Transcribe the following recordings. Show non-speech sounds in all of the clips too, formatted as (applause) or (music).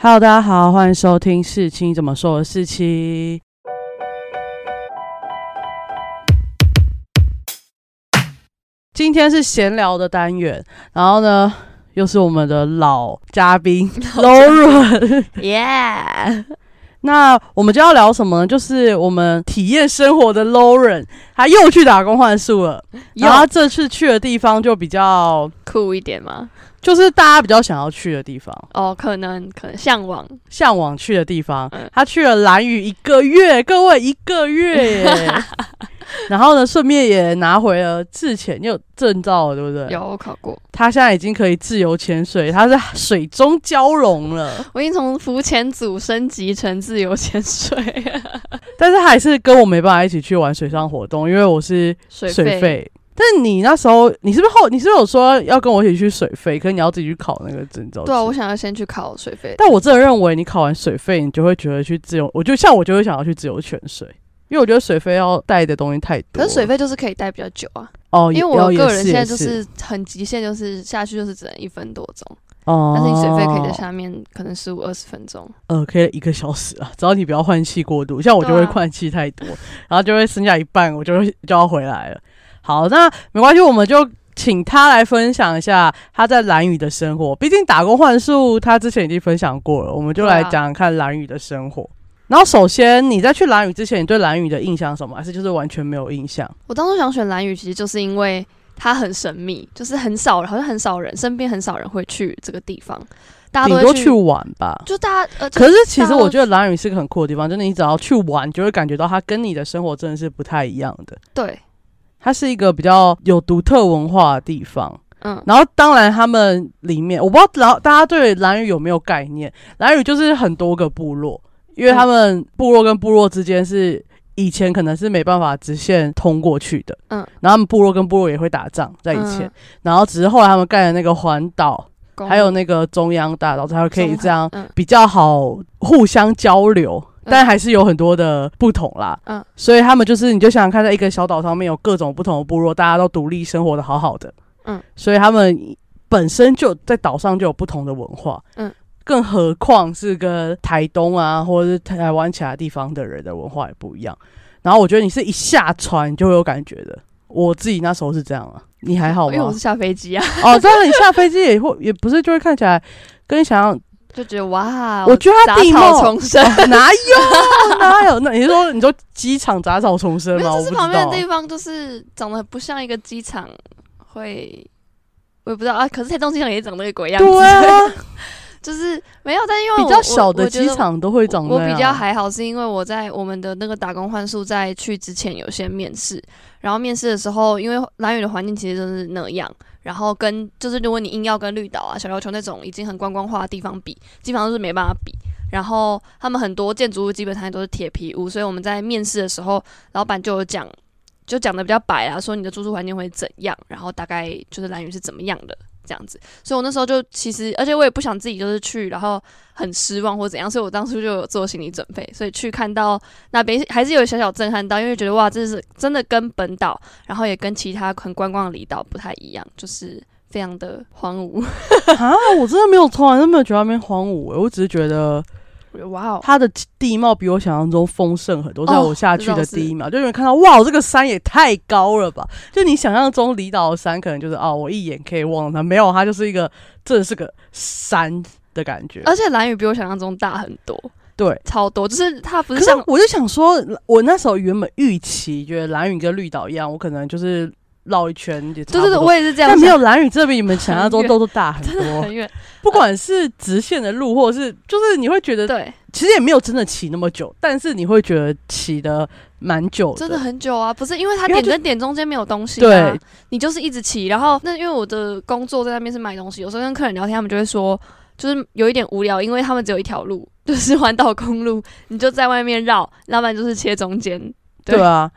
Hello，大家好，欢迎收听事情怎么说的事情。今天是闲聊的单元，然后呢，又是我们的老嘉宾 Lauren。耶！那我们就要聊什么呢？就是我们体验生活的 Lauren，他又去打工换宿了。然后他这次去的地方就比较酷一点吗？就是大家比较想要去的地方，哦，可能可能向往向往去的地方。嗯他去了蓝屿一个月，各位一个月耶。(laughs) 然后呢，顺便也拿回了自潜，你有证照了，对不对？。有考过，他现在已经可以自由潜水，他在 (laughs) 水中蛟龙了。我已经从浮潜组升级成自由潜水，(laughs) 但是他还是跟我没办法一起去玩水上活动，因为我是水水费。但是你那时候，你是不是后，你是不是有说要跟我一起去水费？可是你要自己去考那个证照。对啊，我。想要先去考水费。但我真的认为，你考完水费，你就会觉得去自由，我就像我就会想要去自由潜水，因为我觉得水费要带的东西太多。可是水费就是可以带比较久啊，哦，因为我个人现在就是很极限，就是下去就是只能一分多钟，哦，但是你水费可以在下面可能十五二十分钟。呃，可以一个小时啊，只要你不要换气过度，像我就会换气太多，然后就会剩下一半，我就会就要回来了。好，那没关系，我们就请他来分享一下他在蓝屿的生活。毕竟打工换宿，他之前已经分享过了，我们就来讲讲看蓝屿的生活。然后，首先你在去蓝屿之前，你对蓝屿的印象是什么？还是就是完全没有印象？我当初想选蓝屿，其实就是因为它很神秘，就是很少，好像很少人身边很少人会去这个地方，大家都去玩吧。就大家呃，可是其实我觉得蓝屿是个很酷的地方，就是，你只要去玩，就会感觉到它跟你的生活真的是不太一样的。对，它是一个比较有独特文化的地方。嗯，然后，当然他们里面，我不知道老大家对蓝屿有没有概念？蓝屿就是很多个部落，因为他们部落跟部落之间是以前可能是没办法直线通过去的，嗯，然后他们部落跟部落也会打仗，在以前，嗯。然后只是后来他们盖了那个环岛，公还有那个中央大道，才会可以这样嗯。比较好互相交流，但还是有很多的不同啦。嗯所以他们就是，你就想想看，在一个小岛上面有各种不同的部落，大家都独立生活的好好的。嗯，所以他们本身就在岛上就有不同的文化。嗯，更何况是跟台东啊，或者是台湾其他地方的人的文化也不一样。然后我觉得你是一下船就会有感觉的。我自己那时候是这样啊，你还好吗因为我是？下飞机啊，哦，当然你下飞机也会，也不是就会看起来跟你想象就觉得哇，我觉得它杂地貌草丛生，哪有哪有？那你说你说机场杂草丛生吗？就是旁边的地方就是长得不像一个机场，会我也不知道啊。可是台东机场也长那个鬼样子，对啊，(laughs) 就是没有。但因为我比较小的机场都会长。我比较还好，是因为我在我们的那个打工换宿在去之前有先面试，然后面试的时候，因为蓝屿的环境其实就是那样，然后跟就是如果你硬要跟绿岛啊、小琉球那种已经很观光化的地方比，基本上都是没办法比。然后他们很多建筑物基本上都是铁皮屋，所以我们在面试的时候，老板就有讲，就讲的比较白啊，说你的住宿环境会怎样，然后大概就是蓝屿是怎么样的这样子。所以我那时候就其实，而且我也不想自己就是去，然后很失望或怎样，所以我当初就有做心理准备，所以去看到那边还是有小小震撼到，因为觉得哇，这是真的跟本岛，然后也跟其他很观光的离岛不太一样，就是非常的荒芜。啊，我真的没有从来都没有觉得那边荒芜、我只是觉得哇哦，它的地貌比我想象中丰盛很多。在哦我下去的第一秒，就有人看到哇，这个山也太高了吧！就你想象中离岛的山，可能就是哦，我一眼可以望到它，没有，它就是一个真的是个山的感觉。而且蓝雨比我想象中大很多，对，超多，就是它不是像是我就想说，我那时候原本预期觉得蓝屿跟绿岛一样，我可能就是绕一圈也差对对对，我也是这样但想，没有蓝雨这比你们想象中都都大很多很，远，不管是直线的路，或者是就是你会觉得，对，其实也没有真的骑那么久，但是你会觉得骑的蛮久真的很久啊，不是因为它点跟点中间没有东西、啊，对，你就是一直骑，然后那因为我的工作在那边是卖东西，有时候跟客人聊天，他们就会说，就是有一点无聊，因为他们只有一条路，(laughs) 就是环岛公路，你就在外面绕，要不然就是切中间。对。对啊。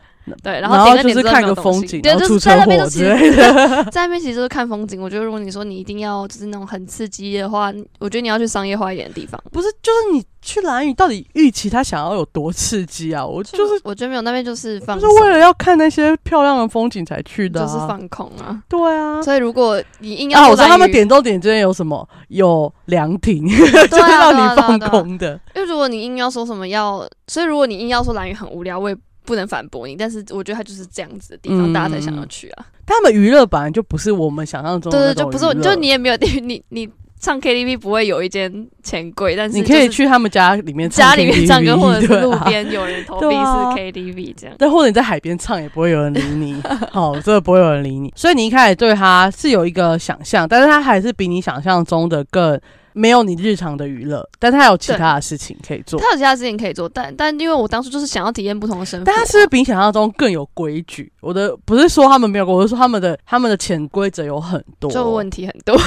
对，然然后点那就是看个风景，西对，就是在那边就其实类的。(laughs) 在那边其实就是看风景。我觉得如果你说你一定要就是那种很刺激的话，我觉得你要去商业化一点的地方。不是，就是你去蓝屿到底预期他想要有多刺激啊？我就是我觉得没有，那边就是放就，是为了要看那些漂亮的风景才去的、啊，就是放空啊。对啊。所以如果你硬啊，要我知道他们点，点中点之间有什么？有凉亭，(laughs) 对就是啊让你放空的。因为如果你硬要说什么要，所以如果你硬要说蓝屿很无聊，我也不能反驳你。但是我觉得他就是这样子的地方，嗯大家才想要去啊。他们娱乐本来就不是我们想象中的对对，就不是，就你也没有你你唱 KTV 不会有一间钱柜，但是你可以去他们家里面家里面唱歌，或者是路边有人投币是 KTV 这样。但或者你在海边唱也不会有人理你，(laughs) 好，真的不会有人理你。所以你一开始对他是有一个想象，但是他还是比你想象中的更没有你日常的娱乐，但他有其他的事情可以做。他有其他事情可以做，但但因为我当初就是想要体验不同的生活啊，但他是不是比你想象中更有规矩？我的不是说他们没有规，我是说他们的他们的潜规则有很多。就问题很多。(laughs)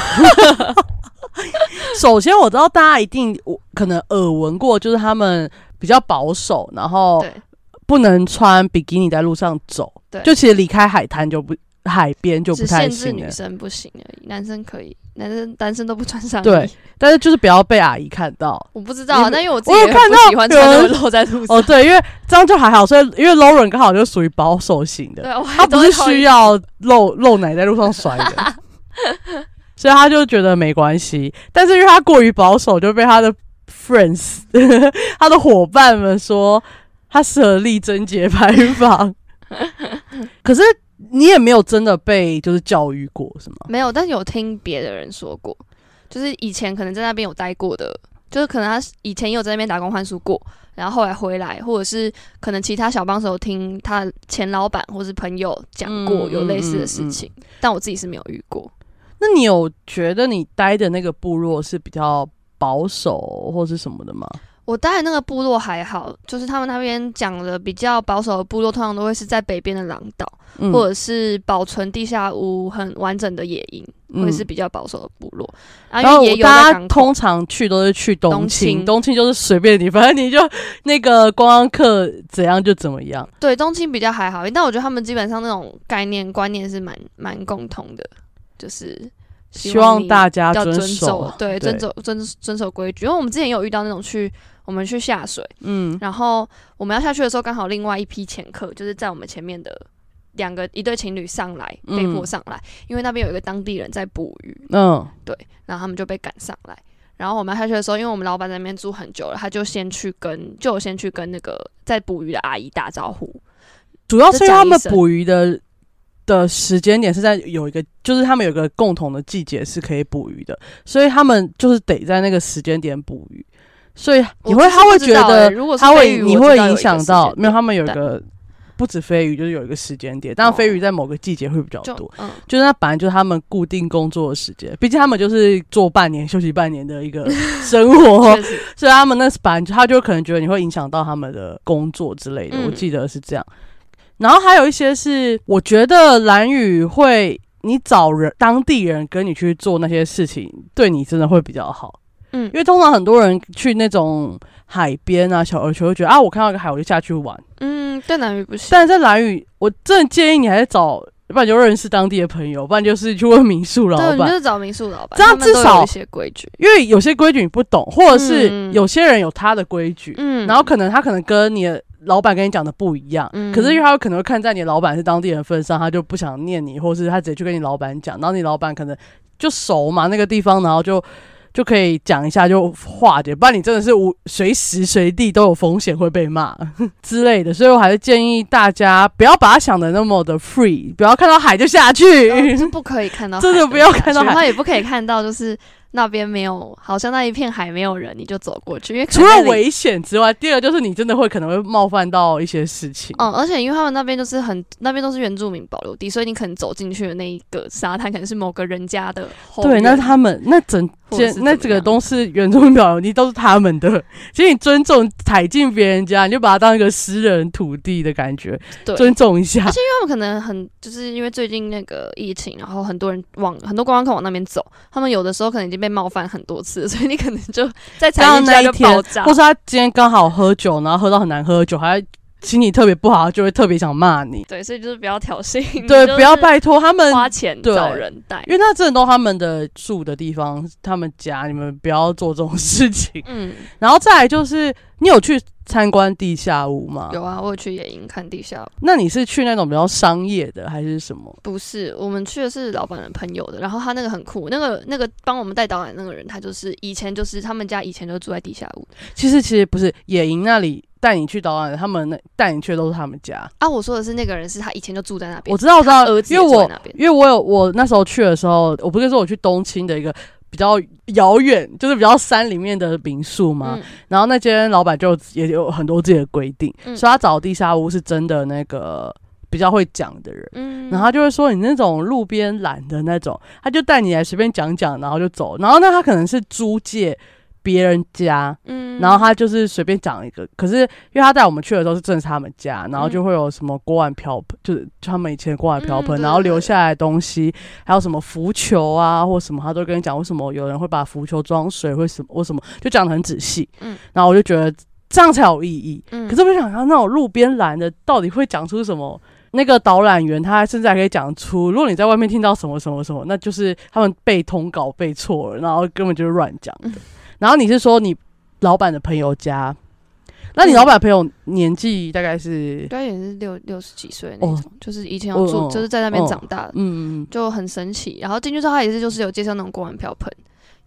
首先我知道大家一定我可能耳闻过，就是他们比较保守，然后不能穿比基尼在路上走。对，就其实离开海滩就不海边就不只太限制女。生不行而已，男生可以，男生男生都不穿上衣。对，但是就是不要被阿姨看到。(laughs) 我不知道啊，你但因为我自己看到喜欢穿那有么露在路上。哦，对，因为这样就还好，所以因为 Lauren 刚好就属于保守型的，对，他不是需要露露奶在路上甩的，(laughs) 所以他就觉得没关系。但是因为他过于保守，就被他的 friends (laughs) 他的伙伴们说他适合立贞节牌坊。可是你也没有真的被就是教育过，是吗？没有，但是有听别的人说过，就是以前可能在那边有待过的，就是可能他以前也有在那边打工换宿过，然后后来回来，或者是可能其他小帮手听他前老板或是朋友讲过嗯有类似的嗯嗯事情，但我自己是没有遇过。那你有觉得你待的那个部落是比较保守或是什么的吗？我待的那个部落还好，就是他们那边讲的比较保守的部落，通常都会是在北边的狼岛，嗯或者是保存地下屋很完整的野营，会是比较保守的部落。啊，然后大家通常去都是去东东青，青东青就是随便你，反正你就那个观光客怎样就怎么样。对东青比较还好，但我觉得他们基本上那种概念观念是蛮蛮共同的，就是希望你大家要遵守守，，对，遵守遵遵守规矩。因为我们之前有遇到那种去我们去下水，嗯然后我们要下去的时候，刚好另外一批潜客就是在我们前面的两个一对情侣上来，嗯被迫上来，因为那边有一个当地人在捕鱼，嗯对，然后他们就被赶上来。然后我们要下去的时候，因为我们老板在那边住很久了，他就先去跟，就有先去跟那个在捕鱼的阿姨打招呼。主要是他们捕鱼的的时间点是在有一个，就是他们有一个共同的季节是可以捕鱼的，所以他们就是得在那个时间点捕鱼。所以你会，他会觉得欸如果他会，你会影响到没有？他们有一个不止飞鱼，就是有一个时间点，但哦飞鱼在某个季节会比较多。嗯，就是那本来就是他们固定工作的时间，毕竟他们就是做半年休息半年的一个 (laughs) 生活，(laughs) 所以他们那是本来就他就可能觉得你会影响到他们的工作之类的，嗯我记得是这样。然后还有一些是，我觉得蓝宇会，你找人当地人跟你去做那些事情，对你真的会比较好。嗯。因为通常很多人去那种海边啊、小琉球，会觉得啊，我看到一个海我就下去玩。嗯，在南屿不行，但是在蓝屿，我真的建议你还是找，要不然就认识当地的朋友，不然就是去问民宿老对，你就。是找民宿老板，这样至少有一些规矩，因为有些规矩你不懂，或者是嗯。有些人有他的规矩，嗯，然后可能他可能跟你的老板跟你讲的不一样，嗯。可是因为他可能会看在你老板是当地人份上，他就不想念你，或是他直接去跟你老板讲，然后你老板可能就熟嘛那个地方，然后就就可以讲一下就化解，不然你真的是无随时随地都有风险会被骂 (laughs) 之类的，所以我还是建议大家不要把它想的那么的 free，不要看到海就下去。(laughs) 不可以看到海真的不要看到海去然后也不可以看到就是那边没有，好像那一片海没有人，你就走过去，因为除了危险之外，第二个就是你真的会可能会冒犯到一些事情。嗯，而且因为他们那边就是很那边都是原住民保留地，所以你可能走进去的那一个沙滩可能是某个人家的后对，那院他们那整那这个是怎么样都是原住民保留地，都是他们的。(laughs) 其实你尊重踩进别人家，你就把它当一个私人土地的感觉，尊重一下而。且因为他们可能很，就是因为最近那个疫情，然后很多人往很多观光客往那边走，他们有的时候可能已经被冒犯很多次，所以你可能就在踩进那一天爆，炸或。是他今天刚好喝酒，然后喝到很难喝的酒，还心情特别不好，就会特别想骂你。对，所以就是不要挑衅，对，不要拜托他们，花钱找人带因。为那真的都他们的住的地方，他们家，你们不要做这种事情。嗯，然后再来就是，你有去参观地下屋吗？有啊，我有去野营看地下，那你是去那种比较商业的，还是什么？不是，我们去的是老板的朋友的，然后他那个很酷，那个那个帮我们带导览那个人，他就是以前就是他们家以前就住在地下屋其实其实不是野营那里带你去导览，他们那带你去的都是他们家。啊。我说的是那个人是他以前就住在那边，我知道，我知道儿，子因为我。因为我有我那时候去的时候，我不是说我去东青的一个比较遥远，就是比较山里面的民宿嘛。嗯然后那间老板就也有很多自己的规定，嗯所以他找地下屋是真的那个比较会讲的人。嗯然后他就会说你那种路边懒的那种，他就带你来随便讲讲，然后就走。然后那，他可能是租借别人家，嗯然后他就是随便讲一个。可是因为他带我们去的时候是正是他们家，然后就会有什么锅碗瓢盆，就是他们以前的锅碗瓢盆，嗯然后留下来的东西，还有什么浮球啊或什么，他都跟你讲为什么有人会把浮球装水，会什么为什么，就讲的很仔细。嗯然后我就觉得这样才有意义。嗯可是我就想看那种路边拦的，到底会讲出什么？那个导览员他甚至还可以讲出，如果你在外面听到什么什么什么，那就是他们背通稿背错了，然后根本就是乱讲的。嗯然后你是说你老板的朋友家，那你嗯老板朋友年纪大概是？应该也是六六十几岁那种，就是以前有住，就是在那边哦长大的，嗯嗯就很神奇。然后进去之后，他也是就是有介绍那种锅碗瓢盆，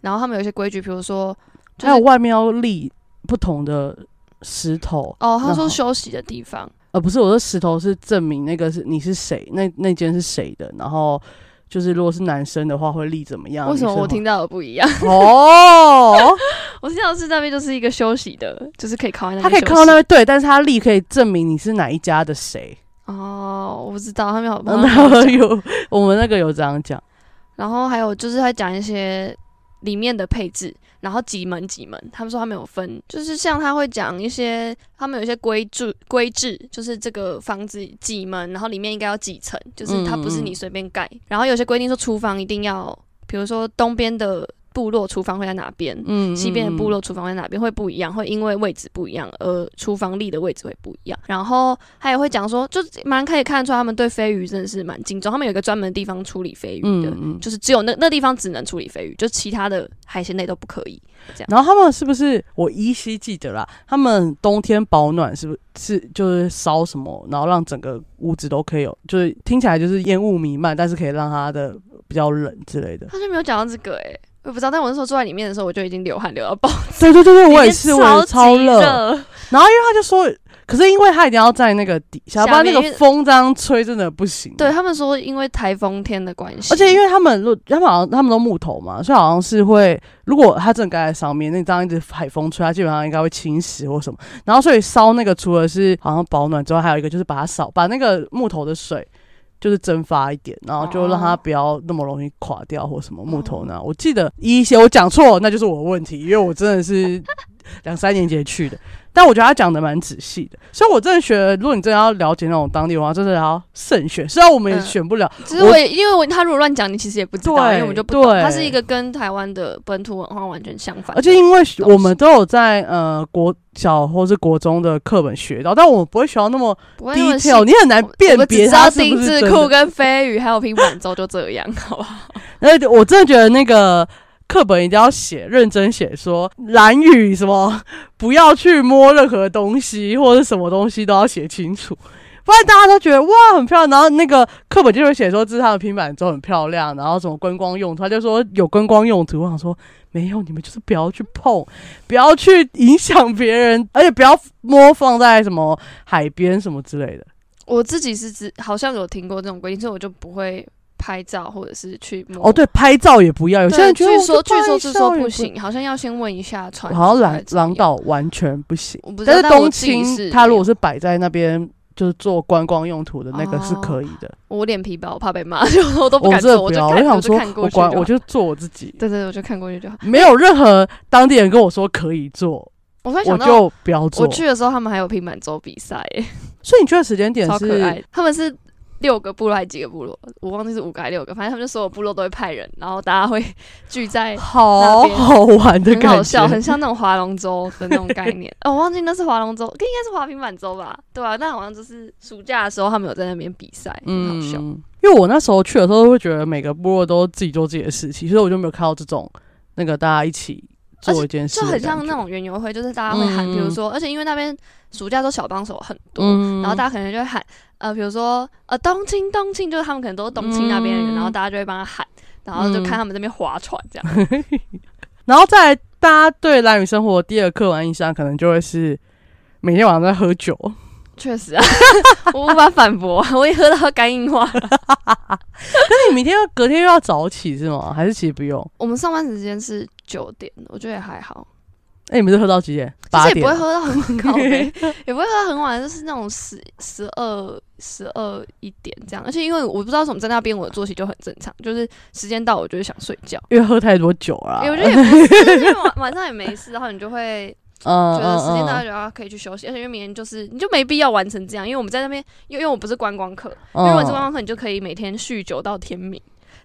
然后他们有一些规矩，比如说，就是还有外面要立不同的石头哦，他说休息的地方，呃，不是，我说石头是证明那个是你是谁，那那间是谁的，然后就是如果是男生的话会立怎么样？为什么我听到的不一样？(laughs) 哦，(laughs) 我听到的是那边就是一个休息的，就是可以靠在那边他可以休息看到那边对，但是他立可以证明你是哪一家的谁。哦，我不知道他们有，嗯，他们有有我们那个有这样讲，然后还有就是他讲一些里面的配置，然后几门几门，他们说他们有分，就是像他会讲一些，他们有一些规制规制，就是这个房子几门，然后里面应该有几层，就是它不是你随便盖，然后有些规定说厨房一定要，比如说东边的部落厨房会在哪边。嗯，西边的部嗯落厨房在哪边会不一样，会因为位置不一样而厨房立的位置会不一样。然后他也会讲说，就蛮可以看得出来他们对飞鱼真的是蛮敬重，他们有一个专门的地方处理飞鱼的，就是只有那那地方只能处理飞鱼，就其他的海鲜类都不可以。然后他们是不是我依稀记得啦？他们冬天保暖是不是是就是烧什么，然后让整个屋子都可以有，就是听起来就是烟雾弥漫，但是可以让它的比较冷之类的。他就没有讲到这个哎、我不知道。但我那时候坐在里面的时候，我就已经流汗流到爆，对对对对，(laughs) 我也是，我也超热。然后因为他就说，可是因为他一定要在那个底下，下不然那个风这样吹真的不行。对他们说，因为台风天的关系，而且因为他们如他们好像他们都木头嘛，所以好像是会，如果它真的盖在上面，那这样一直海风吹，它基本上应该会侵蚀或什么。然后所以烧那个除了是好像保暖之外，还有一个就是把它扫，把那个木头的水就是蒸发一点，然后就让它哦不要那么容易垮掉或什么木头呢。我记得一些我讲错，那就是我的问题，因为我真的是两三年前去的。但我觉得他讲的蛮仔细的，所以我真的觉得，如果你真的要了解那种当地文化，真的要慎选。虽然我们也嗯选不了，只是我也因为我他如果乱讲，你其实也不知道，因为我们就不懂。对它是一个跟台湾的本土文化完全相反，而且因为我们都有在呃国小或是国中的课本学到，但我们不会学到那么 detail，你很难辨别只知道它是不丁是。字裤跟飞鱼还有平板舟就这样，好不好？(laughs) 而且我真的觉得那个课本一定要写认真写，说蓝语什么 (laughs) 不要去摸任何东西，或者什么东西都要写清楚。不然大家都觉得哇很漂亮，然后那个课本就会写说这是它的平板舟很漂亮，然后什么观光用途，他就说有观光用途。我想说没有，你们就是不要去碰，不要去影响别人，而且不要摸放在什么海边什么之类的。我自己是只好像有听过这种规定，所以我就不会拍照或者是去摸。哦，对，拍照也不要，有些对，人据说据说是说不行，好像要先问一下船好像还是怎么样狼狼，岛完全不行。但是东自己是青，它如果是摆在那边，就是做观光用途的那个是哦可以的。我脸皮薄，我怕被骂，就我都不我敢说我就看，过去就好我就做我自己，对对，对我就看过去就好。没有任何当地人跟我说可以做，我我突然想到，就不要做我。去的时候他们还有平板舟比赛，所以你去的时间点超可是爱。他们是六个部落还是几个部落，我忘记是五个还是六个，反正他们就所有部落都会派人，然后大家会 (laughs) 聚在。好好玩的感很好笑，很像那种划龙舟的那种概念。哦，我忘记那是划龙舟，应该是划平板舟吧？对啊，但好像就是暑假的时候他们有在那边比赛，很好笑。嗯，因为我那时候去的时候，会觉得每个部落都自己做自己的事情，所以我就没有看到这种那个大家一起做一件事就很像那种园游会，就是大家会喊，嗯比如说，而且因为那边暑假都小帮手很多，嗯然后大家可能就会喊，呃，比如说呃东青东青，就是他们可能都是东青那边的人，嗯然后大家就会帮他喊，然后就嗯看他们这边划船这样。(laughs) 然后再来大家对蓝雨生活第二个刻板印象，可能就会是每天晚上在喝酒。确实啊，(laughs) 我无法反驳，我也喝到肝硬化了。(laughs) 那你明天要隔天又要早起是吗？还是其实不用？我们上班时间是九点，我觉得也还好。哎、你们是喝到几点？其八点也不会喝到很高杯，(laughs) 也不会喝到很晚，就是那种十十二十二一点这样。而且因为我不知道为什么在那边我的作息就很正常，就是时间到我就会想睡觉。因为喝太多酒了。欸我觉得也不是，因为晚晚上也没事，然后你就会 (laughs) 嗯觉得时间到就要可以去休息，而且因为明天就是你就没必要完成这样，因为我们在那边，因为因为我不是观光客，因嗯为如果是观光客，你就可以每天酗酒到天明。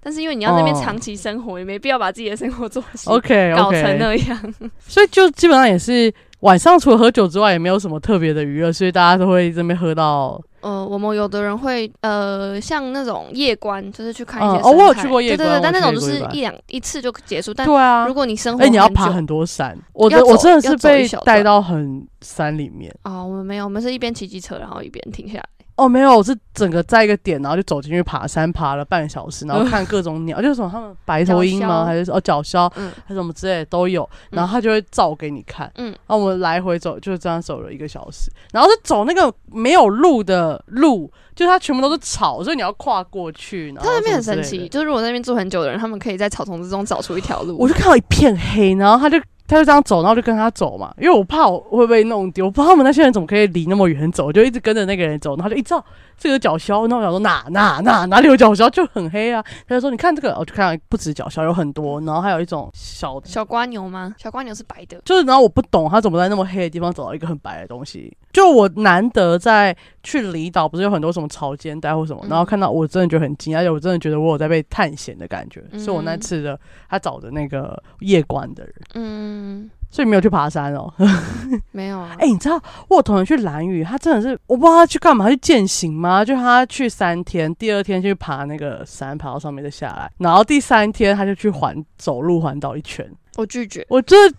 但是因为你要在那边哦长期生活，也没必要把自己的生活作息 OK 搞成那样。(laughs) 所以就基本上也是晚上除了喝酒之外，也没有什么特别的娱乐，所以大家都会这边喝到。呃，我们有的人会呃，像那种夜观，就是去看一些嗯哦我有去过夜观对对对，但那种就是一两一次就结束。但对啊如，果你生活哎、你要爬很多山，我我真的是被带到很山里面。哦，我们没有，我们是一边骑机车，然后一边停下来。哦，没有，我是整个在一个点，然后就走进去爬山，爬了半个小时，然后看各种鸟，(laughs) 就是什么他们白头鹰吗？还是哦角鸮，嗯还是什么之类的都有，然后他就会照给你看。嗯然后我们来回走，就这样走了一个小时，然后是走那个没有路的路，就是它全部都是草，所以你要跨过去。然后它那边很神奇，就是如果在那边住很久的人，他们可以在草丛之中找出一条路。我就看到一片黑，然后他就他就这样走，然后就跟他走嘛，因为我怕我会被弄丢，我不知道他们那些人怎么可以离那么远走，我就一直跟着那个人走，然后就一直这个角鸮，然后我想说哪哪哪哪里有角鸮，就很黑啊。他就说你看这个，我就看到不止角鸮有很多，然后还有一种小的。小瓜牛吗？小瓜牛是白的。就是，然后我不懂他怎么在那么黑的地方找到一个很白的东西。就我难得在去离岛，不是有很多什么潮间带或什么，嗯然后看到我真的觉得很惊讶，而且我真的觉得我有在被探险的感觉。嗯所以我那次的他找的那个夜观的人，嗯，所以没有去爬山哦。(laughs) 没有啊。哎、你知道我有同学去蓝屿，他真的是我不知道他去干嘛，他去践行吗？就他去三天，第二天去爬那个山，爬到上面再下来，然后第三天他就去环走路环岛一圈。我拒绝。我真的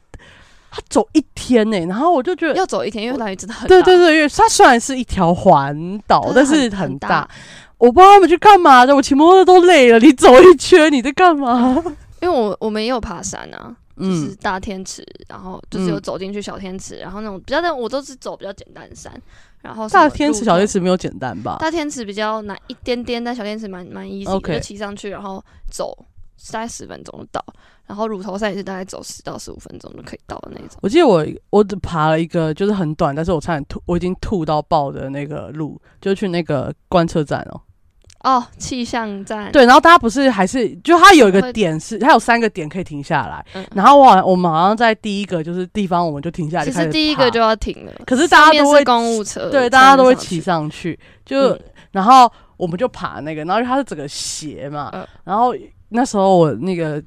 他走一天呢、然后我就觉得。要走一天，因为蓝屿真的很大。对对对，因为它虽然是一条环岛，但是很很很大大。我不知道他们去干嘛的，我骑摩托车都累了。你走一圈，你在干嘛？因为我我们也有爬山啊，就是嗯，大天池，然后就是有嗯走进去小天池，然后那种比较的我都是走比较简单的山，然后大天池、小天池没有简单吧？大天池比较难一点点，但小天池蛮蛮 easy 就骑上去，然后走大概十分钟就到。然后乳头山也是大概走十到十五分钟就可以到的那种。我记得我我只爬了一个，就是很短，但是我差点吐，我已经吐到爆的那个路，就去那个观测站哦。哦，气象站，对，然后大家不是还是就它有一个会点是，它有三个点可以停下来，嗯然后我好像我们好像在第一个就是地方，我们就停下来，其实第一个就要停了，可是大家都会公务车，对，大家都会。骑上去，就、嗯。然后我们就爬那个，然后它是整个斜嘛，嗯。然后那时候我那个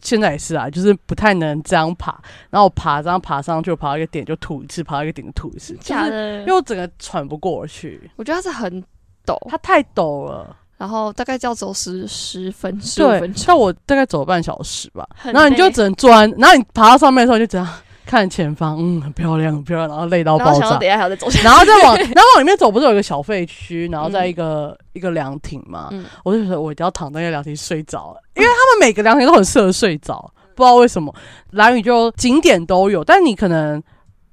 现在也是啊，就是不太能这样爬，然后我爬这样爬上去，我爬到一个点就吐一次，爬到一个点就吐一次，就是假的？因为，我整个喘不过去，我觉得它是很陡，它太陡了，然后大概就要走十十分十分，钟，但我大概走了半小时吧，然后你就只能钻，然后你爬到上面的时候就这样看前方，(laughs) 嗯，很漂亮，很漂亮，然后累到爆炸然后等。下还要再走下去，然后再往，然后往 (laughs) 里面走，不是有一个小废墟，然后在一个、一个凉亭嘛？嗯，我就觉得我一定要躺在那个凉亭睡着了，因为他们每个凉亭都很适合睡着，不知道为什么。蓝屿就景点都有，但你可能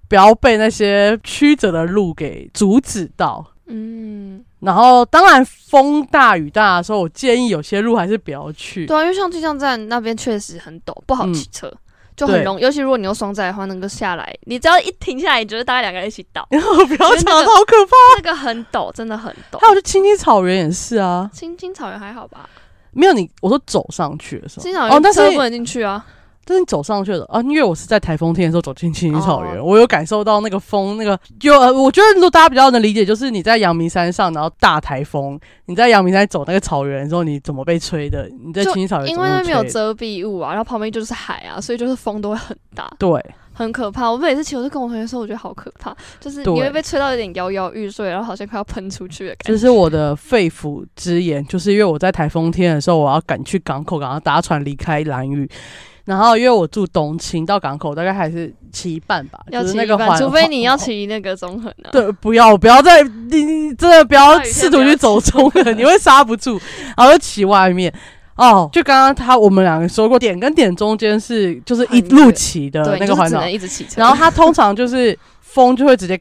不要被那些曲折的路给阻止到。嗯，然后，当然风大雨大的时候，我建议有些路还是不要去。对啊，因为像气象站那边确实很陡，不好嗯骑车。就很容易，尤其如果你有双载的话，那个下来，你只要一停下来，你觉得大概两个人一起倒，(laughs) 然后不要讲，因为那个好可怕。那个很陡，真的很陡还。有就青青草原也是啊，青青草原还好吧？没有你，我说走上去的时候，青青草哦，但是不能进去啊。但是你走上去了啊，因为我是在台风天的时候走进青青草原，哦我有感受到那个风，那个就、呃我觉得如果大家比较能理解，就是你在阳明山上，然后大台风，你在阳明山走那个草原的时候，你怎么被吹的？你在青青草原因为那边有遮蔽物啊，然后旁边就是海啊，所以就是风都会很大，对，很可怕。我每次骑，我就跟我同学说，我觉得好可怕，就是你会被吹到有点摇摇欲坠，然后好像快要喷出去的感觉。这是我的肺腑之言，就是因为我在台风天的时候，我要赶去港口，赶快搭船离开兰屿。然后因为我住东青，到港口大概还是骑一半吧，要就是骑一半，那个环，除非你要骑那个中横啊。对，不要不要再你你真的不要试图去走中了，你会刹不住，然后就骑外面。哦，就刚刚他我们两个说过，点跟点中间是就是一路骑的对，那个环岛就是只能，一直骑车。然后它通常就是风就会直接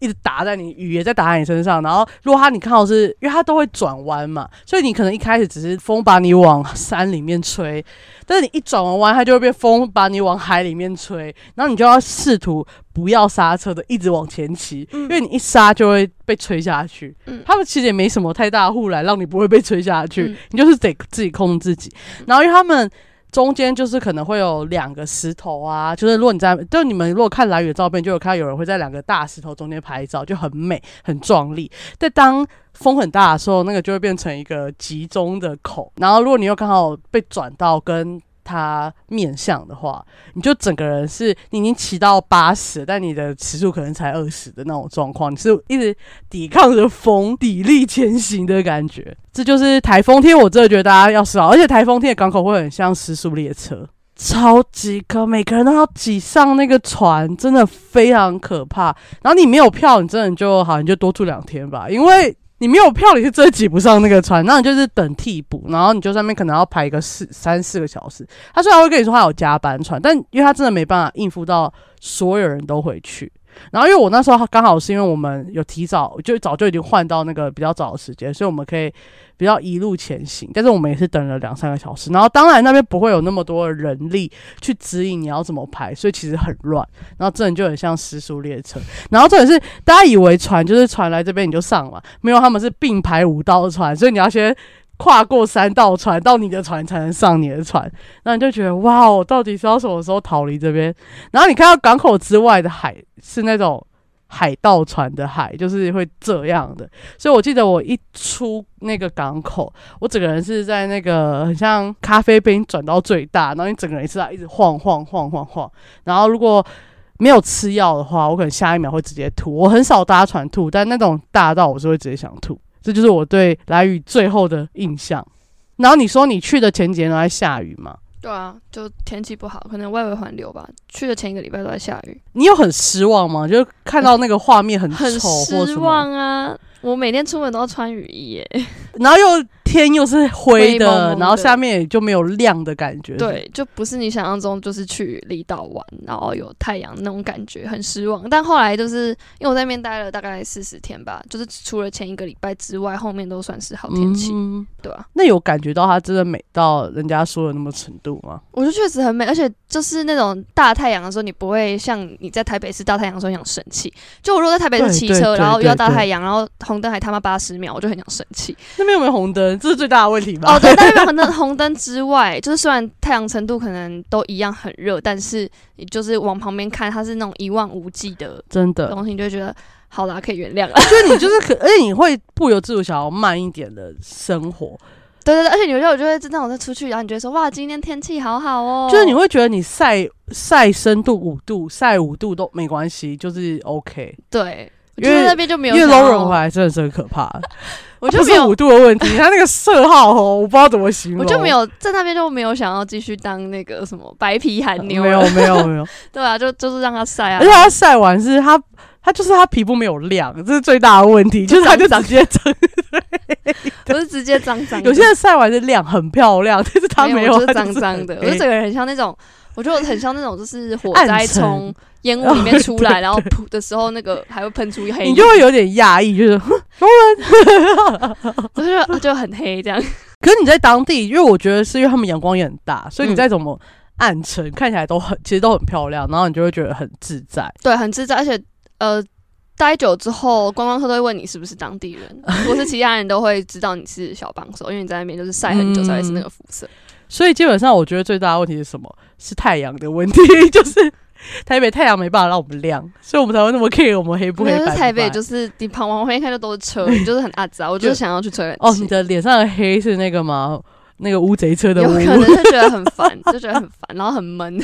一直打在你，雨也在打在你身上。然后如果它你看到是因为它都会转弯嘛，所以你可能一开始只是风把你往山里面吹，但是你一转完弯，它就会变风把你往海里面吹，然后你就要试图不要刹车的一直往前骑，嗯因为你一刹就会被吹下去。嗯他们其实也没什么太大护栏让你不会被吹下去，嗯你就是得自己控制自己。然后因为他们中间就是可能会有两个石头啊，就是如果你在，就你们如果看来屿的照片，就有看到有人会在两个大石头中间拍照，就很美很壮丽。但当风很大的时候，那个就会变成一个集中的口。然后如果你又刚好被转到跟它面向的话，你就整个人是你已经骑到八十，但你的时速可能才二十的那种状况，你是一直抵抗着风，砥砺前行的感觉。这就是台风天，我真的觉得大家要思考，而且台风天的港口会很像时速列车。超级可，每个人都要挤上那个船，真的非常可怕。然后你没有票，你真的就好，你就多住两天吧，因为你没有票，你是真挤不上那个船，那你就是等替补，然后你就上面可能要排一个四三四个小时。他虽然会跟你说他有加班船，但因为他真的没办法应付到所有人都回去。然后因为我那时候刚好是因为我们有提早，就早就已经换到那个比较早的时间，所以我们可以比较一路前行。但是我们也是等了两三个小时。然后当然那边不会有那么多人力去指引你要怎么排，所以其实很乱。然后真的就很像时速列车。然后重点是大家以为船就是船来这边你就上嘛，没有，他们是并排五道船，所以你要先。跨过三道船到你的船才能上你的船，那你就觉得哇，我到底是要什么时候逃离这边？然后你看到港口之外的海是那种海盗船的海，就是会这样的。所以我记得我一出那个港口，我整个人是在那个很像咖啡杯转到最大，然后你整个人是在一直晃晃晃晃晃。然后如果没有吃药的话，我可能下一秒会直接吐。我很少搭船吐，但那种大到我是会直接想吐。这就是我对来雨最后的印象。然后你说你去的前几天都在下雨吗？对啊，就天气不好，可能外围环流吧。去的前一个礼拜都在下雨，你有很失望吗？就是看到那个画面很失，望啊！我每天出门都要穿雨衣耶。(laughs) 然后又天又是灰的，灰蒙蒙的然后下面也就没有亮的感觉。对，就不是你想象中就是去离岛玩，然后有太阳那种感觉，很失望。但后来就是因为我在那边待了大概四十天吧，就是除了前一个礼拜之外，后面都算是好天气，嗯，对啊，那有感觉到它真的美到人家说的那么程度吗？我觉得确实很美，而且就是那种大太阳的时候，你不会像你在台北市大太阳的时候一样生气。就我如果在台北市骑车，然后遇到大太阳，然后红灯还他妈八十秒，我就很想生气。那边有没有红灯？这是最大的问题吧？哦，对，但是红灯 (laughs) 红灯之外，就是虽然太阳程度可能都一样很热，但是你就是往旁边看，它是那种一望无际的真的，东西，你就会觉得好啦，可以原谅了。(laughs) 就是你就是可，而且你会不由自主想要慢一点的生活，对对对，而且有时候我就会真的我在出去，然后你觉得说哇，今天天气好好哦，就是你会觉得你晒晒深度五度，晒五度都没关系，就是 OK。对，我因为那边就没有因为想 low 要。人回来真的是很可怕，(laughs) 我就没有不是五。度的问题，它那个色号哦，我不知道怎么形容。我就没有在那边就没有想要继续当那个什么白皮韩妞，没有，没有没有，(laughs) 对啊，就就是让他晒啊，而且他晒完是他他就是他皮肤没有亮，这是最大的问题，就是他就直接长。(laughs) 不是直接脏脏，有些人晒完是亮，很漂亮，但是他没没有，我就是脏脏的，我就整个人很像那种，我觉得很像那种就是火灾从烟雾里面出来，然后噗的时候，那个还会喷出黑，你就会有点讶异，就是。我 (laughs) 就觉得就很黑这样。(laughs) 可是你在当地，因为我觉得是因为他们阳光也很大，所以你嗯再怎么暗沉，看起来都很其实都很漂亮，然后你就会觉得很自在。对，很自在，而且呃，待久之后，观光客都会问你是不是当地人，(laughs) 或是其他人都会知道你是小帮手，因为你在那边就是晒很久才会是那个肤色。所以基本上，我觉得最大的问题是什么？是太阳的问题，(laughs) 就是台北太阳没办法让我们亮，所以我们才会那么 care 我们黑不黑白不白。台北就是你旁往旁边看就都是车，(laughs) 你就是很阿杂。我就是想要去吹冷气。哦，你的脸上的黑是那个吗？那个乌贼车的，有可能就觉得很烦，(laughs) 就觉得很烦，然后很闷。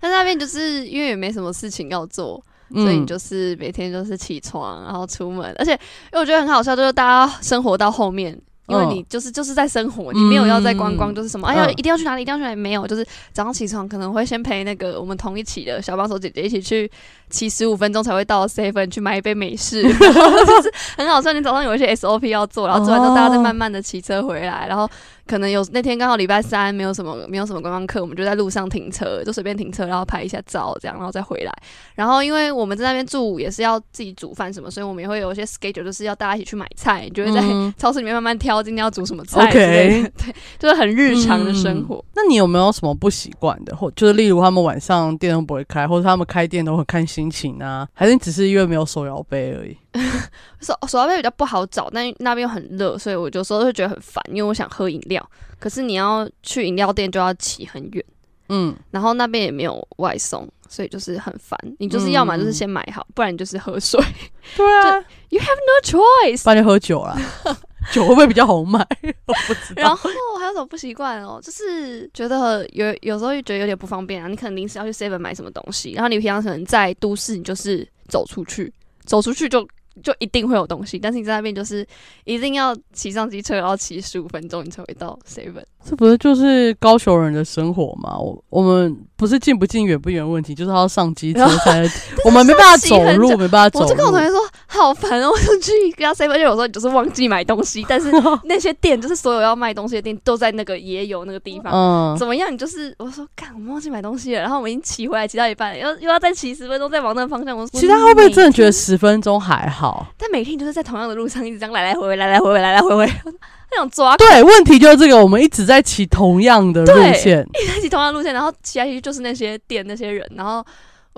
但那边就是因为也没什么事情要做，所以你就是每天就是起床，然后出门。而且因为我觉得很好笑，就是大家生活到后面，因为你就是就是在生活，你没有要在观光，就是什么哎呀一定要去哪里，一定要去哪里，没有，就是早上起床可能会先陪那个我们同一起的小帮手姐姐一起去骑十五分钟才会到 seven 去买一杯美式，(laughs) 就是很好笑。你早上有一些 SOP 要做，然后做完之后大家再慢慢的骑车回来，然后。可能有那天刚好礼拜三，没有什么没有什么观光客，我们就在路上停车，就随便停车，然后拍一下照，这样，然后再回来。然后因为我们在那边住，也是要自己煮饭什么，所以我们也会有一些 schedule，就是要大家一起去买菜，就会在 (laughs) 超市里面慢慢 (laughs) 挑今天要煮什么菜之类的。对，就是很日常的生活。那你有没有什么不习惯的，或就是例如他们晚上店都不会开，或者他们开店都会看心情啊，还是只是因为没有手摇杯而已？(laughs) 手手摇杯比较不好找，但那边又很热，所以我有时候会觉得很烦，因为我想喝饮料，可是你要去饮料店就要骑很远，嗯，然后那边也没有外送，所以就是很烦。你就是要么就是先买好，不然你就是喝水。(laughs) 对啊，You have no choice，不然就喝酒了。(laughs) 酒会不会比较好买？(laughs) 我不知道。然后还有什么不习惯哦？就是觉得有有时候觉得有点不方便啊。你可能临时要去 Seven 买什么东西，然后你平常可能在都市，你就是走出去，走出去就。就一定会有东西，但是你在那边就是一定要骑上机车，然后骑十五分钟，你才会到 seven。这不是就是高雄人的生活吗？我我们不是近不近、远不远问题，就是他要上机车才，我们没办法走路，没办法走路。我就跟我同学说，好烦哦，我就去跟他 seven，就有时候你就是忘记买东西，但是 (laughs) 那些店就是所有要卖东西的店都在那个也有那个地方。嗯，怎么样？你就是我说，干，我们忘记买东西了，然后我们已经骑回来，骑到一半，又又要再骑十分钟，再往那个方向。我其他会不会真的觉得十分钟还好？但每天就是在同样的路上一直这样来来回回，来来回回，来来回回。(laughs) 那种抓对，问题就是这个，我们一直在骑同样的路线，一直在骑同样路线，然后骑来骑去就是那些店那些人，然后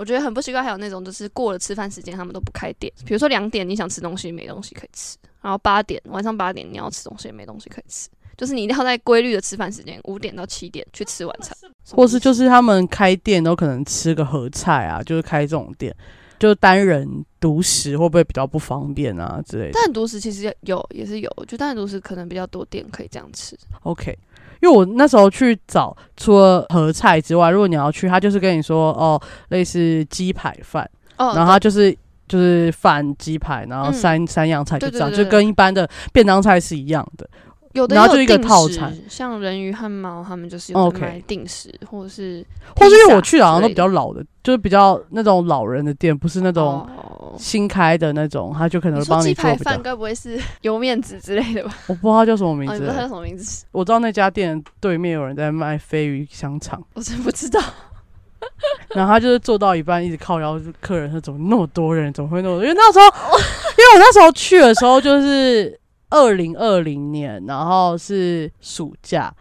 我觉得很不习惯。还有那种就是过了吃饭时间，他们都不开店。比如说两点你想吃东西没东西可以吃，然后八点晚上八点你要吃东西也没东西可以吃，就是你一定要在规律的吃饭时间五点到七点去吃晚餐，(laughs) 或是就是他们开店都可能吃个合菜啊，就是开这种店。就单人独食会不会比较不方便啊之类的？单人独食其实有也是有，就单人独食可能比较多店可以这样吃。OK，因为我那时候去找，除了合菜之外，如果你要去，他就是跟你说哦，类似鸡排饭，哦，然后他就是就是饭鸡排，然后三三样菜就这样，就跟一般的便当菜是一样的。有的就一个套餐，像人鱼汉堡，他们就是有买定时，或者是，或是因为我去好像都比较老的，就是比较那种老人的店，不是那种新开的那种，他就可能帮你做。饭该不会是油面子之类的吧？(laughs) 我不知道他叫什么名字，他叫什么名字？我知道那家店对面有人在卖飞鱼香肠，我真不知道。(laughs) 然后他就是做到一半，一直靠腰，客人他怎么那么多人？怎么会那么多？因为那时候，(laughs) 因为我那时候去的时候就是。二零二零年，然后是暑假，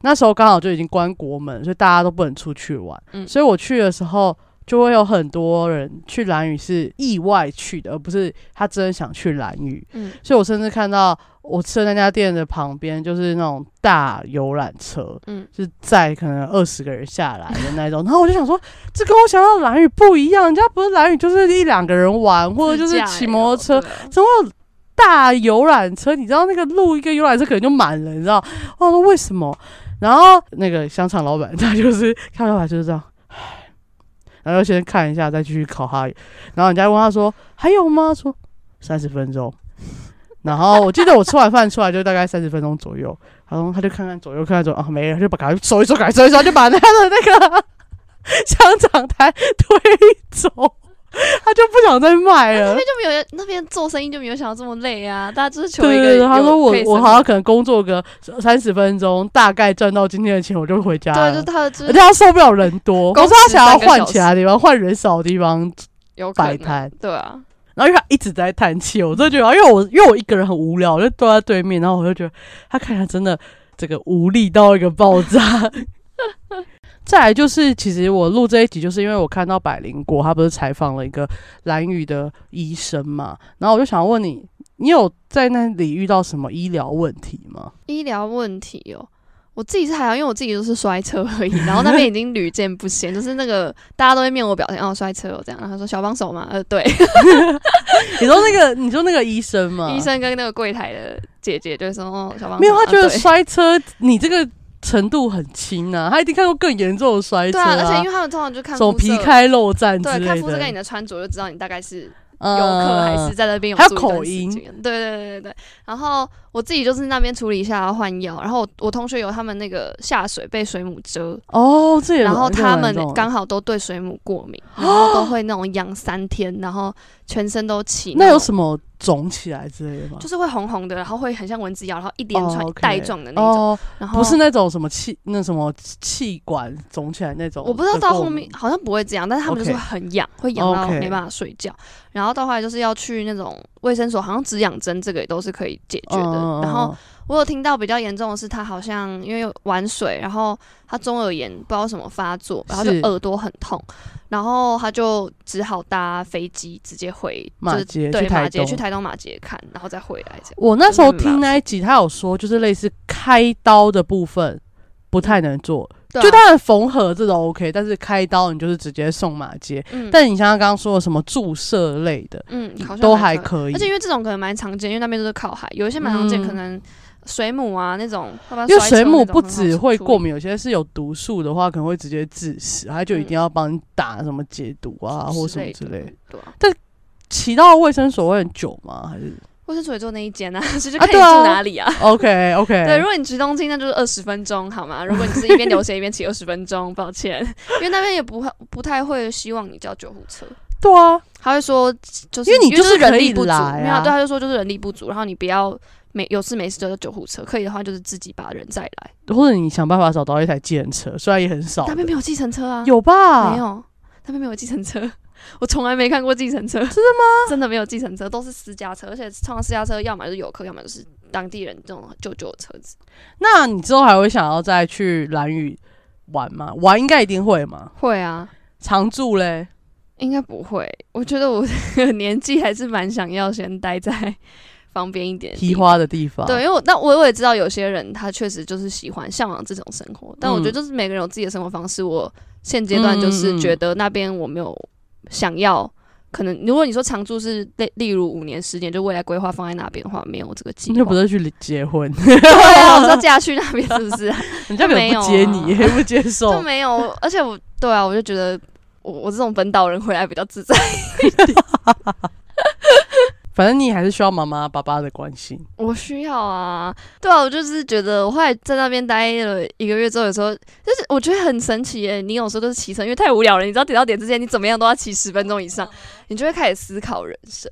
那时候刚好就已经关国门，所以大家都不能出去玩。嗯，所以我去的时候，就会有很多人去蓝屿是意外去的，而不是他真的想去蓝屿。嗯，所以我甚至看到我吃的那家店的旁边，就是那种大游览车，嗯，是载可能二十个人下来的那种。(laughs) 然后我就想说，这跟我想到蓝屿不一样，人家不是蓝屿就是一两个人玩，或者就是骑摩托车，怎么？大游览车，你知道那个路一个游览车可能就满了，你知道？我说为什么？然后那个香肠老板他就是看到来就是这样，然后先看一下，再继续考哈。然后人家问他说还有吗？说三十分钟。然后我记得我吃完饭出来就大概三十分钟左右，然后他就看看左右，看看左啊没了，就把赶快收一收，赶快收一收，就把他的那个 (laughs) 香肠台推走。他就不想再卖了，那边就没有那边做生意就没有想到这么累啊！大家就是求一个。他说我我好像可能工作个三十分钟，大概赚到今天的钱，我就回家。对，就他的，而且他受不了人多，可是他想要换其他地方，换人少的地方摆摊。对啊，然后因为他一直在叹气，我就觉得，因为我因为我一个人很无聊，我就坐在对面，然后我就觉得他看起来真的这个无力到一个爆炸。再来就是，其实我录这一集，就是因为我看到百灵果他不是采访了一个蓝屿的医生嘛，然后我就想问你，你有在那里遇到什么医疗问题吗？医疗问题哦，我自己是还好，因为我自己就是摔车而已，(laughs) 然后那边已经屡见不鲜，就是那个大家都会面无表情，哦，摔车哦这样，然后他说小帮手嘛，呃，对，(laughs) 你说那个，你说那个医生嘛？医生跟那个柜台的姐姐就会说哦，小帮手，没有，他啊觉得摔车，你这个程度很轻啊，他一定看过更严重的摔车对啊，而且因为他们通常就看什么肤色。皮开肉绽之对，类看肤色跟你的，穿着就知道你大概是嗯。游客还是在那边有还有口音。间对对对对对。然后我自己就是那边处理一下要换药，然后我我同学有他们那个下水被水母蛰，哦，这也然后他们刚好都对水母过敏，(gasps) 然后都会那种痒三天，然后全身都起那有种什么肿起来之类的吗？就是会红红的，然后会很像蚊子咬，然后一连哦串带状的那种，哦，然后不是那种什么气那什么气管肿起来那种我不知道到后面好像不会这样，但是他们就是很痒，会痒到没办法睡觉。然后到后来就是要去那种卫生所，好像止痒针这个也都是可以解决的。嗯然后我有听到比较严重的是，他好像因为玩水，然后他中耳炎不知道什么发作，然后就耳朵很痛，然后他就只好搭飞机直接回就是马街对马街去台东马街看，然后再回来这样。我那时候听那一集，他有说，就是类似开刀的部分不太能做，啊就当然缝合这种 OK，但是开刀你就是直接送马街。嗯但你像他刚刚说的什么注射类的，嗯，好像都还还可以而且因为这种可能蛮常见，因为那边都是靠海，有一些蛮常见，嗯可能水母啊那种，因为水母不那种很好只会过敏，有些是有毒素的话，可能会直接致死，它就一定要帮你打什么解毒啊，或什么之类的。对啊，骑到卫生所会很久吗？还是卫生所也就那一间啊，所 (laughs) 以就啊看你住哪里啊。OK OK？(laughs) 对，如果你去东京，那就是二十分钟，好吗？如果你是一边流血一边骑二十分钟，抱歉，(laughs) 因为那边也不会不太会希望你叫救护车，对啊，他会说就是因为你就是人力不足，没有，对，他就说就是人力不足，然后你不要没有事没事就叫救护车，可以的话就是自己把人载来。或者你想办法找到一台计程车，虽然也很少的，那边没有计程车啊，有吧？没有，那边没有计程车，(laughs) 我从来没看过计程车。真的吗？真的没有计程车，都是私家车，而且通常私家车要么就是游客，要么就是当地人这种旧旧的车子。那你之后还会想要再去蓝屿玩吗？玩应该一定会吗。会啊，常住嘞，应该不会。我觉得我这 (laughs) 个年纪还是蛮想要先待在方便一点地方。提花的地方。对，因为我但我我也知道有些人他确实就是喜欢向往这种生活，但我觉得嗯就是每个人有自己的生活方式。我现阶段就是觉得那边我没有想要，可能如果你说常住是例例如五年十年，就未来规划放在那边的话，没有这个计划。你又不是去结婚，(laughs) 对啊，我说 (laughs) 嫁去那边是不是？(laughs) 人家可能不接你，没有啊不接就受。没有，而且我对啊，我就觉得我我这种本岛人回来比较自在。反正你还是需要妈妈爸爸的关心。我需要啊，对啊，我就是觉得我后来在那边待了一个月之后，有时候就是我觉得很神奇耶。你有时候都是骑车，因为太无聊了，你知道点到点之间你怎么样都要骑十分钟以上，(laughs) 你就会开始思考人生，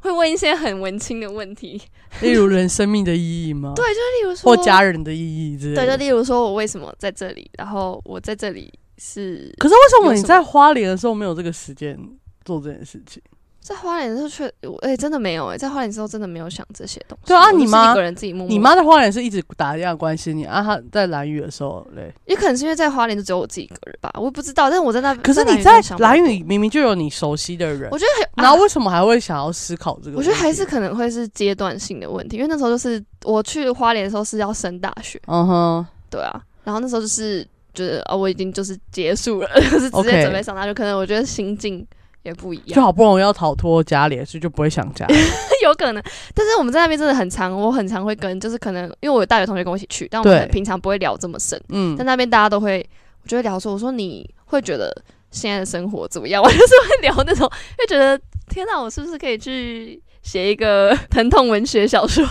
会问一些很文青的问题，例如人生命的意义吗？对，就例如说或家人的意义之类对，就。例如说我为什么在这里，然后我在这里是可是为什么你在花莲的时候没有这个时间做这件事情？在花莲的时候却，我哎、真的没有哎、在花莲的时候真的没有想这些东西。对啊你妈一个人自己默默。你妈在花莲是一直打电话关心你啊，她在蓝屿的时候嘞。也可能是因为在花莲就只有我自己一个人吧，我也不知道。但是我在那，可是你在蓝屿明明就有你熟悉的人我，觉得很，然后啊为什么还会想要思考这个？我觉得还是可能会是阶段性的问题，因为那时候就是我去花莲的时候是要升大学，嗯哼，对啊，然后那时候就是觉得啊、我已经就是结束了，(laughs) 就是直接准备上大学，可能我觉得心境也不一样就，好不容易要逃脱家里，所以就不会想家。(laughs) 有可能。但是我们在那边真的很长，我很常会跟，就是可能因为我有大学同学跟我一起去，但我们平常不会聊这么深，嗯但，那边大家都会，我就会聊说，我说你会觉得现在的生活怎么样？我就是会聊那种，会觉得天哪，我是不是可以去写一个 (laughs) 疼痛文学小说？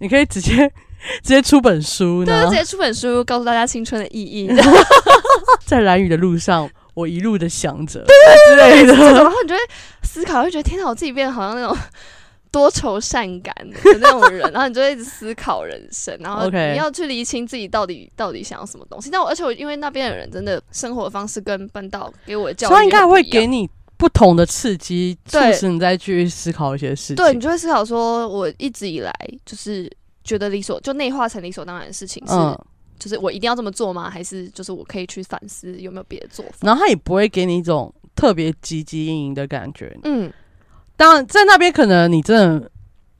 你可以直接 (laughs) 直接出本书，对，直接出本书，告诉大家青春的意义，在蓝雨的路上，我一路的想着之类的。然后你就会思考，会觉得天哪，我自己变得好像那种。(laughs) 多愁善感的那种人，然后你就会一直思考人生，然后你要去厘清自己到底到底想要什么东西。但我而且我因为那边的人真的生活方式跟本岛给我的教育所以应该会给你不同的刺激，促对使你再去思考一些事情。对你就会思考说，我一直以来就是觉得理所就内化成理所当然的事情是嗯，就是我一定要这么做吗？还是就是我可以去反思有没有别的做法？然后他也不会给你一种特别积极营营的感觉。嗯，当然，在那边可能你真的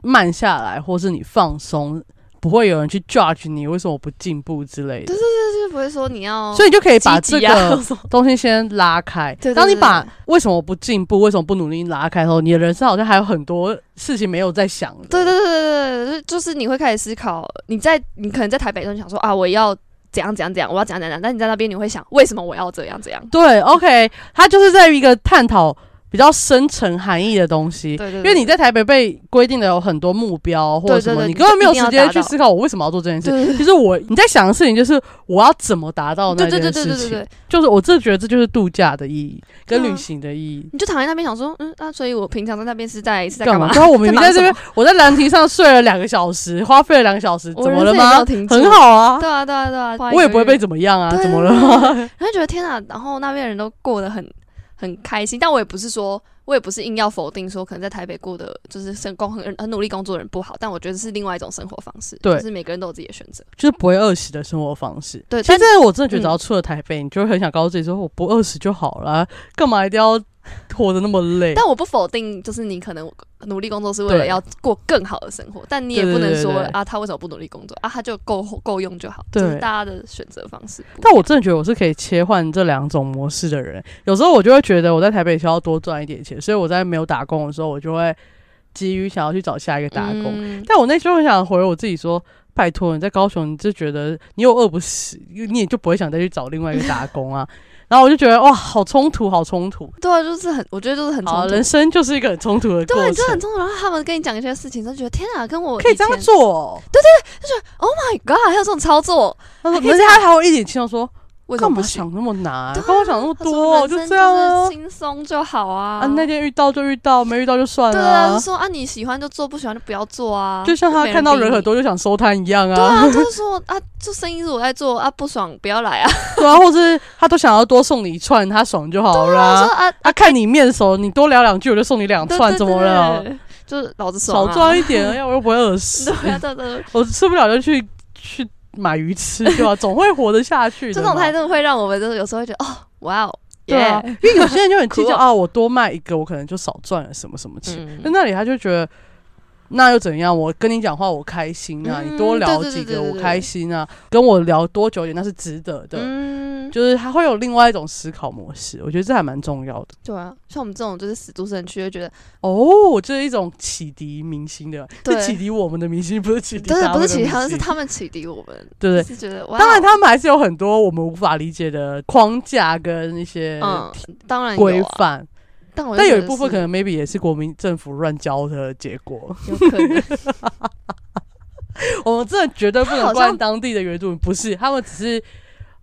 慢下来，或是你放松，不会有人去 judge 你为什么不进步之类的，就是不会说你要，所以你就可以把这个 (laughs) 东西先拉开。对对当你把为什么不进步、为什么不努力拉开后，你的人生好像还有很多事情没有在想的。对对对对对，就就是你会开始思考，你在你可能在台北的时候想说啊，我要怎样怎样怎样，我要怎样怎样，但你在那边你会想，为什么我要这样这样？对，OK，他就是在一个探讨比较深层含义的东西。对对因为你在台北被规定的有很多目标或者什么，你根本没有时间去思考我为什么要做这件事。其实我你在想的事情就是我要怎么达到那件事情，对对对对对，就是我真的觉得这就是度假的意义跟旅行的意义。你就躺在那边想说，嗯，那、所以我平常在那边是在 (laughs) 是在干嘛？？然 (laughs) 后我明明在这边，我在兰亭上睡了两个小时，花费了两个小时，怎么了吗很好啊，对啊对啊对啊，我也不会被怎么样啊，怎么了吗？然后觉得天啊，然后那边人都过得很很开心，但我也不是说，我也不是硬要否定说，可能在台北过的就是生工很很努力工作的人不好，但我觉得是另外一种生活方式，对就是每个人都有自己的选择。就是不会饿死的生活方式。对，但我真的觉得，只要出了台北，你就会很想告诉自己说，我不饿死就好了，干嘛一定要活得那么累？但我不否定，就是你可能努力工作是为了要过更好的生活，但你也不能说啊，他为什么不努力工作啊？他就够够用就好，这就是大家的选择方式。但我真的觉得我是可以切换这两种模式的人。有时候我就会觉得我在台北需要多赚一点钱，所以我在没有打工的时候，我就会急于想要去找下一个打工。嗯但我那时候很想回我自己说：拜托，你在高雄，你就觉得你又饿不死，你也就不会想再去找另外一个打工啊。然后我就觉得哇，好冲突，好冲突。对啊，就是很，我觉得就是很，冲突人。生就是一个很冲突的过对，就很。冲突。然后他们跟你讲一些事情，就觉得天啊，跟我可以这样做。对对，他就觉得，oh，，My God，还有这种操作，他说，还可以这样而且他还会一脸轻松说：“干嘛为什么不？想那么难？对啊跟我想那么多，就这样啊。轻松就好啊。啊，那天遇到就遇到，没遇到就算了、对啊，就说啊，你喜欢就做，不喜欢就不要做啊。就像他看到人很多就想收摊一样对啊，(laughs) 啊，就是说啊，这生意是我在做啊，不爽不要来啊。对啊，或是他都想要多送你一串，他爽就好了说啦。啊，他看你面熟，你多聊两句我就送你两串，怎么了？？就是老子爽少啊。赚一点，要我又不会饿死。(laughs) 对啊，对对对，(laughs) 我吃不了就去去买鱼吃，对吧？总会活得下去。这种态度会让我们就是有时候会觉得哦，哇哦，对啊，耶因为有些人就很计较酷啊，我多卖一个，我可能就少赚了什么什么钱。嗯在那里他就觉得。那又怎样？我跟你讲话，我开心啊！嗯你多聊几个，我开心啊！跟我聊多久一点，那是值得的。嗯，就是他会有另外一种思考模式，我觉得这还蛮重要的。对啊，像我们这种就是死都市人去，会觉得哦，这是一种启迪明星的，对是启迪我们的明星，不是启迪真的不是启迪他们，是他们启迪我们，对对。是觉得哇哦，当然，他们还是有很多我们无法理解的框架跟一些嗯，当然规范，但我但有一部分可能 maybe 也是国民政府乱教的结果。(laughs) 有可能，(laughs) 我们真的绝对不能怪当地的原住民，不是他们只是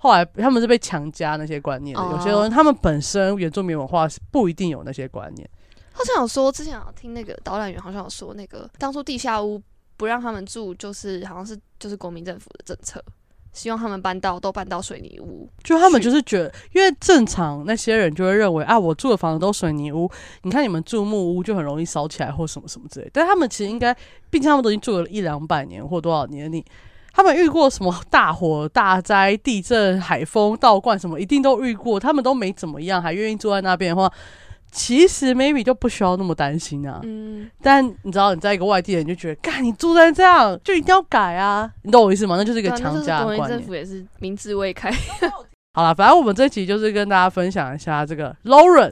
后来他们是被强加那些观念有些人他们本身原住民文化是不一定有那些观念。好像有说，之前有听那个导览员好像有说，那个当初地下屋不让他们住，就是好像是就是国民政府的政策，希望他们搬到都搬到水泥屋。就他们就是觉得，因为正常那些人就会认为啊，我住的房子都水泥屋，你看你们住木屋就很容易烧起来或什么什么之类。但他们其实应该，毕竟他们都已经住了一两百年或多少年，你他们遇过什么大火、大灾、地震、海风、倒灌什么，一定都遇过，他们都没怎么样，还愿意住在那边的话。其实 maybe 就不需要那么担心啊，嗯，但你知道你在一个外地人就觉得，干你住在这样就一定要改啊，你懂我意思吗？那就是一一个强加的观念。政府也是明智未开。好了，反正我们这期就是跟大家分享一下这个 Lauren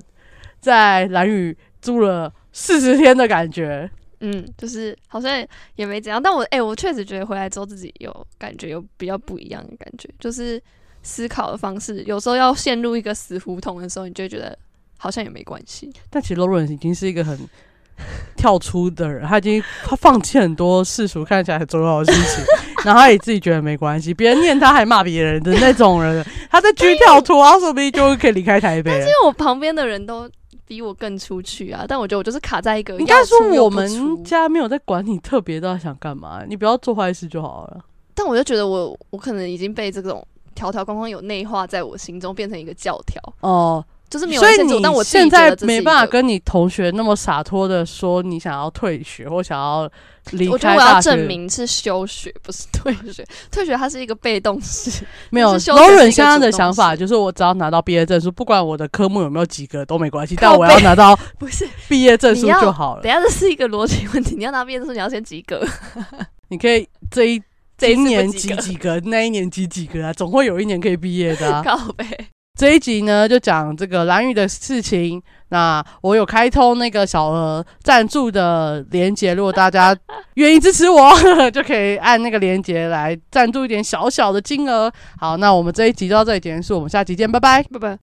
在蓝屿住了四十天的感觉。嗯，就是好像也没怎样，但我哎、我确实觉得回来之后自己有感觉有比较不一样的感觉，就是思考的方式，有时候要陷入一个死胡同的时候，你就会觉得好像也没关系。但其实 Lauren 已经是一个很跳出的人，他已经他放弃很多世俗看起来很重要的事情，(laughs) 然后他也自己觉得没关系，别人念他还骂别人的那种人，他在居跳脱，(laughs) 他说不定就可以离开台北了。因为我旁边的人都比我更出去啊，但我觉得我就是卡在一个应该说我们家没有在管你特别到底想干嘛，你不要做坏事就好了。但我就觉得我我可能已经被这种条条框框有内化在我心中，变成一个教条。哦，就是没有所以人限制我，但我你现在没办法跟你同学那么洒脱的说你想要退学或想要离我觉得我要。证明是休学，不是退学。退学它是一个被动式，(laughs) 没有 Lauren 个现在的想法就是我只要拿到毕业证书，不管我的科目有没有及格都没关系，但我要拿到不是。毕业证书就好了等。下这是一个逻辑问题，你要拿毕业证书，你要先及格。(laughs) 你可以这一这一年及格及几个，那一年及几个啊，总会有一年可以毕业的、啊。靠背，这一集呢，就讲这个蓝宇的事情。那我有开通那个小额赞助的连接，如果大家愿意支持我，(laughs) 就可以按那个连接来赞助一点小小的金额。好，那我们这一集就到这里结束，我们下期见，拜拜。拜拜。